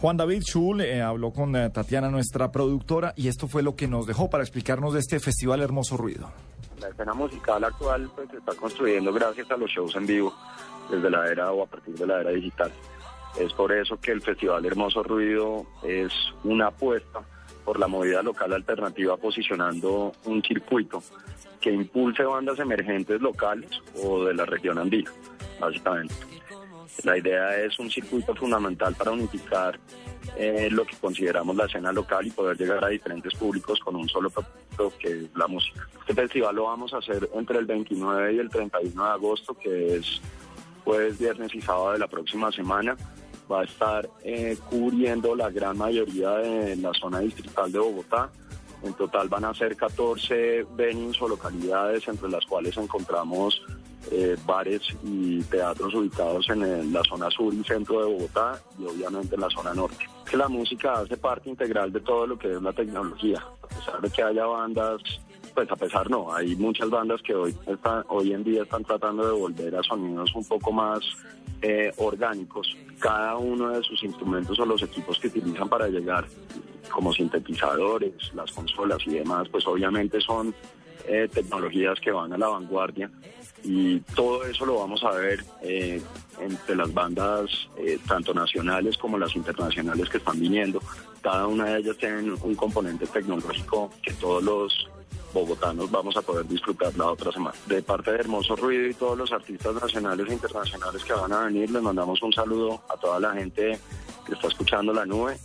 Juan David Schul eh, habló con eh, Tatiana, nuestra productora, y esto fue lo que nos dejó para explicarnos de este festival Hermoso Ruido. La escena musical actual pues, está construyendo gracias a los shows en vivo, desde la era o a partir de la era digital. Es por eso que el Festival Hermoso Ruido es una apuesta por la movida local alternativa posicionando un circuito que impulse bandas emergentes locales o de la región andina, básicamente. La idea es un circuito fundamental para unificar eh, lo que consideramos la escena local y poder llegar a diferentes públicos con un solo propósito que es la música. Este festival lo vamos a hacer entre el 29 y el 31 de agosto, que es jueves, viernes y sábado de la próxima semana va a estar eh, cubriendo la gran mayoría de la zona distrital de Bogotá. En total van a ser 14 venues o localidades, entre las cuales encontramos eh, bares y teatros ubicados en la zona sur y centro de Bogotá y obviamente en la zona norte. La música hace parte integral de todo lo que es la tecnología. A pesar de que haya bandas pues a pesar no, hay muchas bandas que hoy, están, hoy en día están tratando de volver a sonidos un poco más eh, orgánicos. Cada uno de sus instrumentos o los equipos que utilizan para llegar, como sintetizadores, las consolas y demás, pues obviamente son eh, tecnologías que van a la vanguardia y todo eso lo vamos a ver eh, entre las bandas tanto nacionales como las internacionales que están viniendo. Cada una de ellas tiene un componente tecnológico que todos los bogotanos vamos a poder disfrutar la otra semana. De parte de Hermoso Ruido y todos los artistas nacionales e internacionales que van a venir, les mandamos un saludo a toda la gente que está escuchando la nube